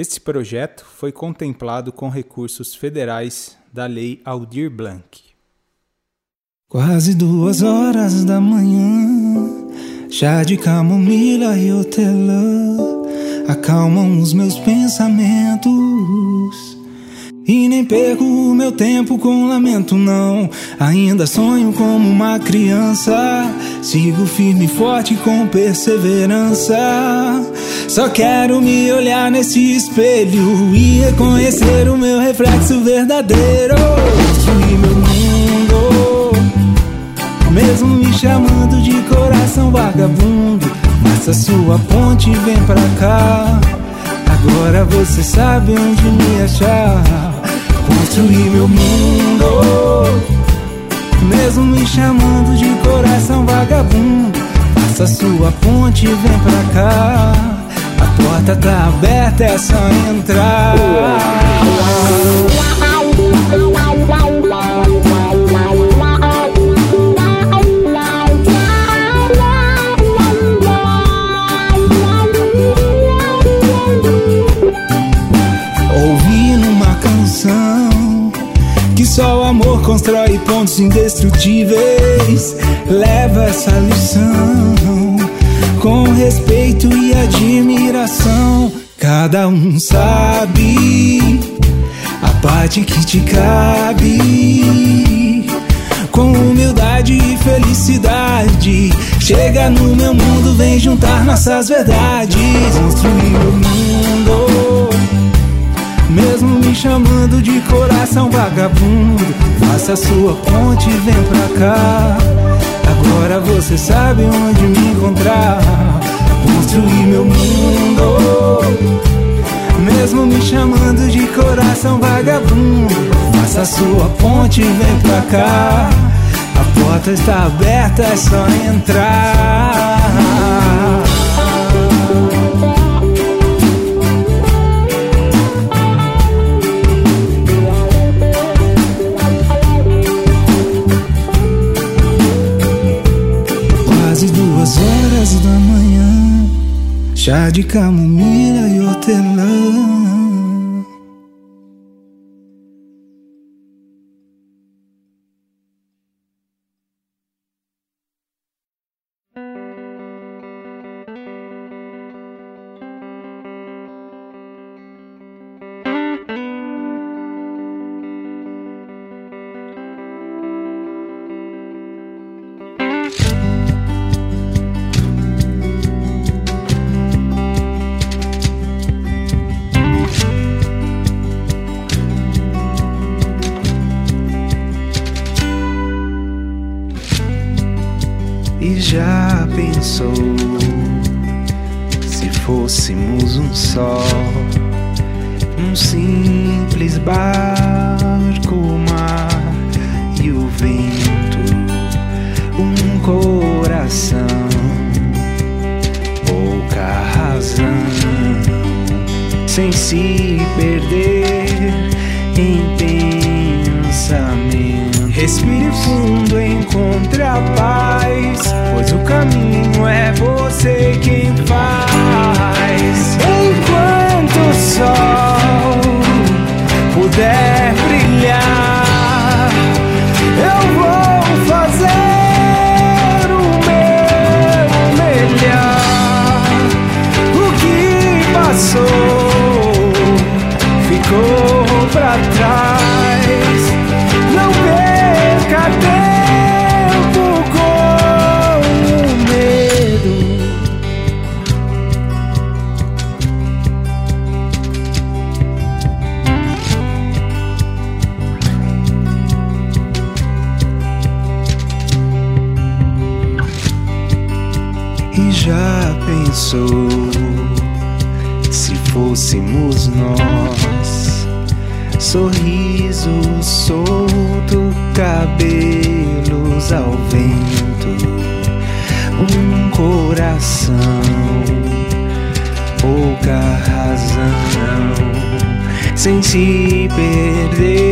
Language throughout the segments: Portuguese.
Este projeto foi contemplado com recursos federais da Lei Aldir Blanc. Quase duas horas da manhã, chá de camomila e hortelã acalmam os meus pensamentos. E nem perco o meu tempo com lamento, não. Ainda sonho como uma criança. Sigo firme e forte com perseverança. Só quero me olhar nesse espelho e reconhecer o meu reflexo verdadeiro. Construir meu mundo, mesmo me chamando de coração vagabundo. Faça sua ponte e vem pra cá. Agora você sabe onde me achar. Construir meu mundo, mesmo me chamando de coração vagabundo. Faça sua ponte e vem pra cá. A porta tá aberta, é só entrar. Indestrutíveis. Leva essa lição com respeito e admiração. Cada um sabe a parte que te cabe. Com humildade e felicidade, chega no meu mundo, vem juntar nossas verdades. Construir o mundo. Mesmo me chamando de coração vagabundo, faça sua ponte e vem pra cá. Agora você sabe onde me encontrar. Construir meu mundo. Mesmo me chamando de coração vagabundo, faça sua ponte e vem pra cá. A porta está aberta, é só entrar. Chá de camomila e hortelã. Pensou se fôssemos um só, um simples barco, o mar e o vento, um coração, pouca razão, sem se perder em pensamento. Respire fundo, encontre a paz, pois o caminho é você pensou se fôssemos nós? Sorriso solto, cabelos ao vento, um coração, pouca razão, sem se perder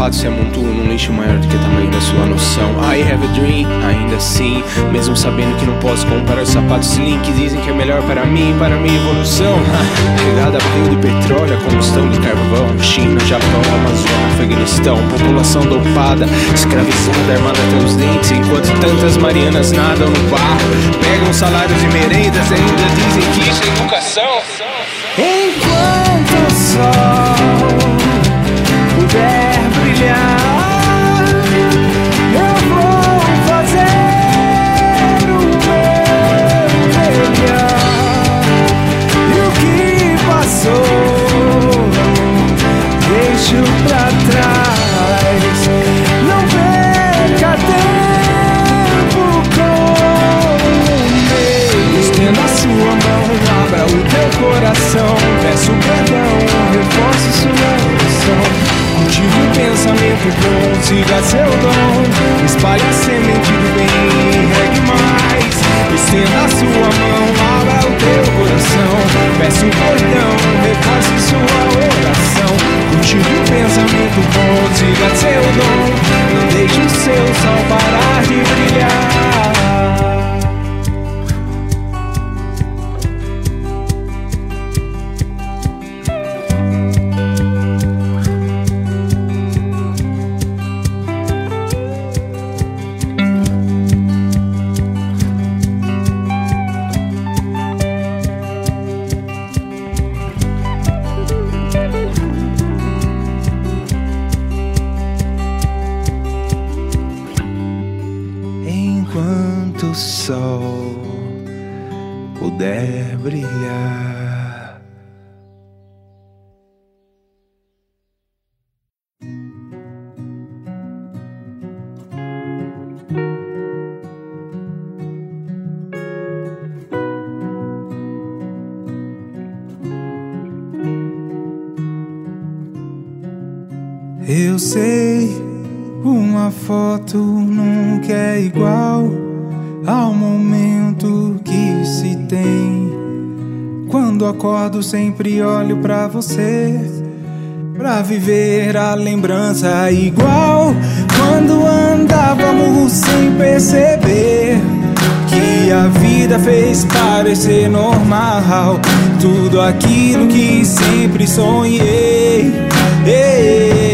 sapatos se amontoam num lixo maior do que o tamanho da sua noção. I have a dream, ainda assim, mesmo sabendo que não posso comprar os sapatos Slim que dizem que é melhor para mim, para minha evolução. Regada a de petróleo, a combustão de carvão. China, Japão, Amazônia, Afeganistão, população dopada, escravizada, armada até os dentes, enquanto tantas Marianas nadam no barro, pegam salários e merendas e ainda dizem que isso é educação. Enquanto sol sei, uma foto nunca é igual ao momento que se tem. Quando acordo, sempre olho pra você. Pra viver a lembrança igual quando andávamos sem perceber que a vida fez parecer normal tudo aquilo que sempre sonhei. Ei,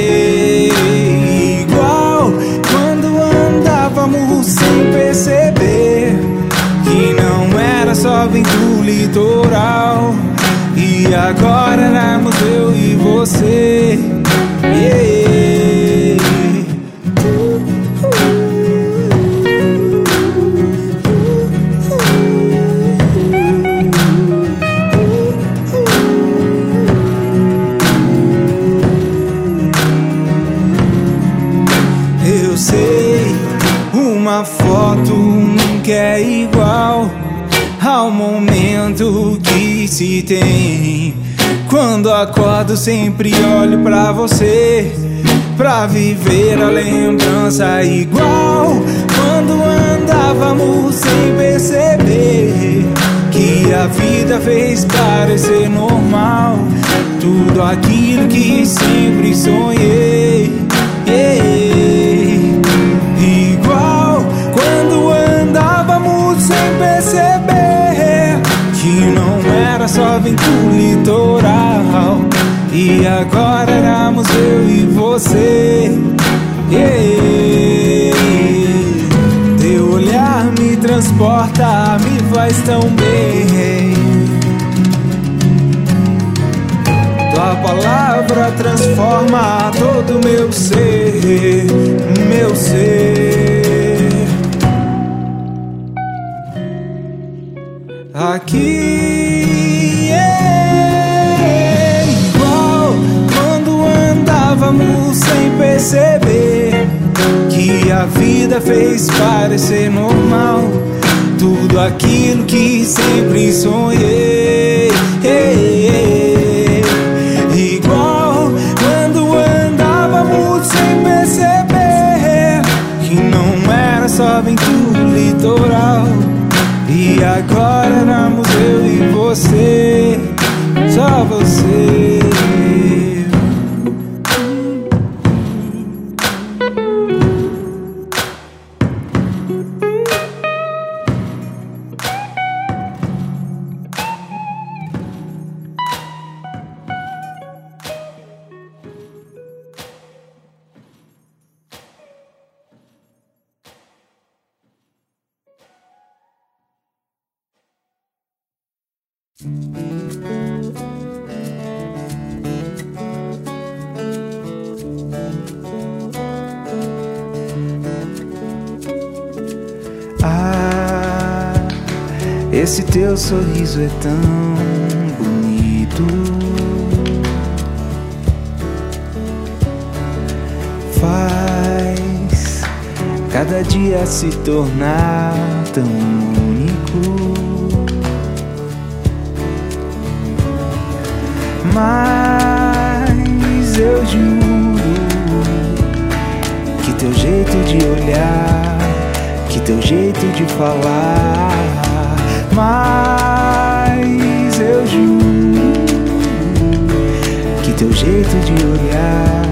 só vento litoral e agora éramos eu e você. Yeah. Se tem. Quando acordo, sempre olho pra você. Pra viver a lembrança igual quando andávamos sem perceber que a vida fez parecer normal tudo aquilo que sempre sonhei. Só vento litoral e agora éramos eu e você. Yeah. Teu olhar me transporta, me faz tão bem. Tua palavra transforma todo meu ser, meu ser. Aqui é igual quando andávamos sem perceber que a vida fez parecer normal tudo aquilo que sempre sonhei. Ah, esse teu sorriso é tão bonito. Faz cada dia se tornar tão Mas eu juro que teu jeito de olhar, que teu jeito de falar, mas eu juro que teu jeito de olhar,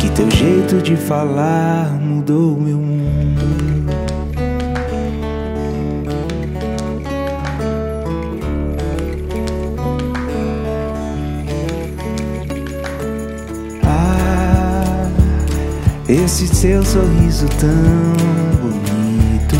que teu jeito de falar mudou meu mundo. Esse seu sorriso tão bonito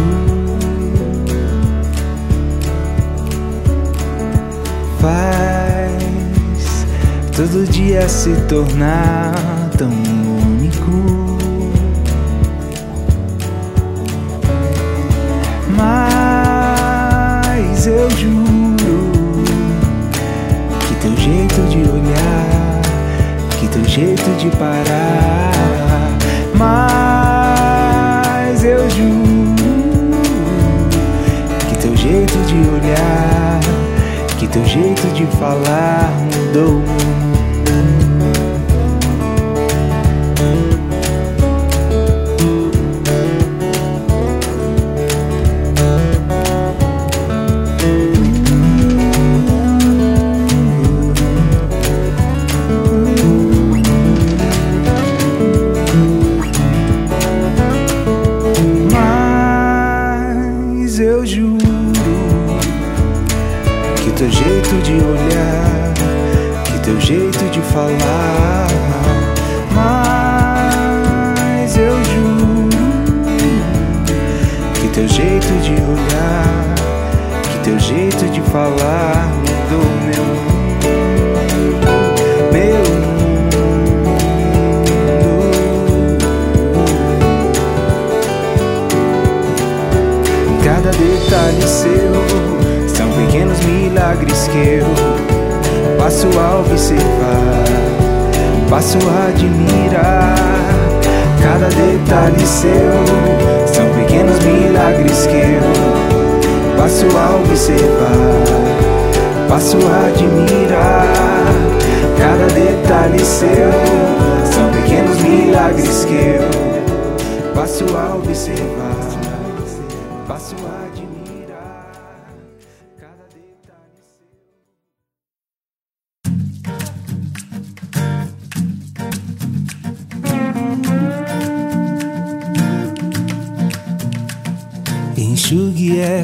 faz todo dia se tornar tão único. Mas eu juro que teu jeito de olhar, que teu jeito de parar, de falar mudou. Teu jeito de falar mudou meu mundo, meu mundo. Cada detalhe seu são pequenos milagres que eu passo a observar, passo a admirar. Cada detalhe seu são pequenos milagres que eu passo a observar, passo a admirar. Cada detalhe seu são pequenos milagres que eu passo a observar,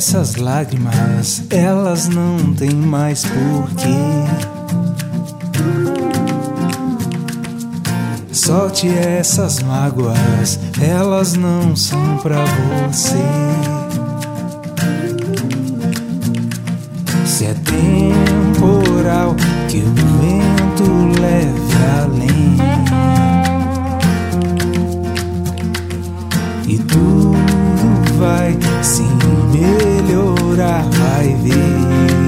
essas lágrimas, elas não têm mais porquê. Solte essas mágoas, elas não são pra você. Se é temporal, que o vento leve além. E tudo vai se vai ver.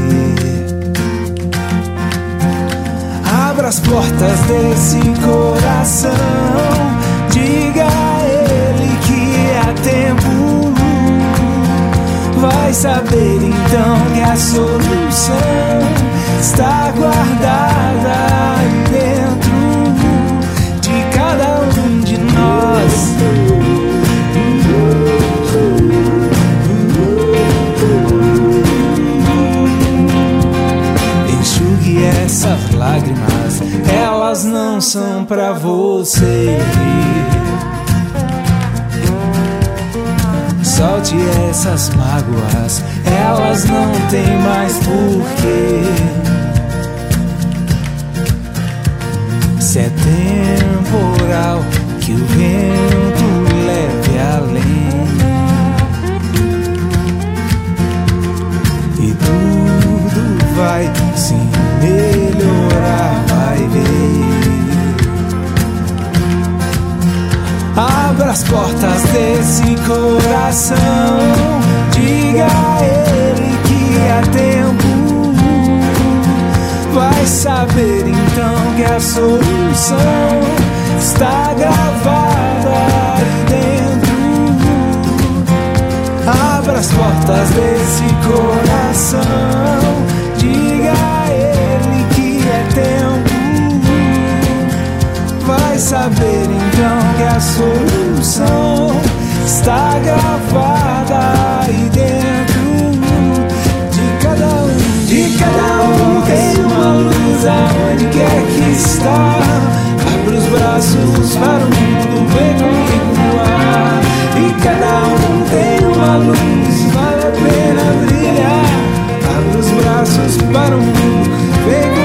Abra as portas desse coração, diga a ele que há tempo. Vai saber então que a solução está guardada canção pra você. Solte essas mágoas, elas não têm mais porquê. Se é temporal, que o vento leve além. E tudo vai se melhorar, vai ver. Abra as portas desse coração. Diga a ele que há tempo. Vai saber então que a solução está gravada aí dentro. Abra as portas desse coração. Vai saber então que a solução está gravada aí dentro de cada um. De cada um tem uma luz aonde quer que está. Abra os braços para o mundo, vem comigo. E cada um tem uma luz, vale a pena brilhar. Abra os braços para o mundo.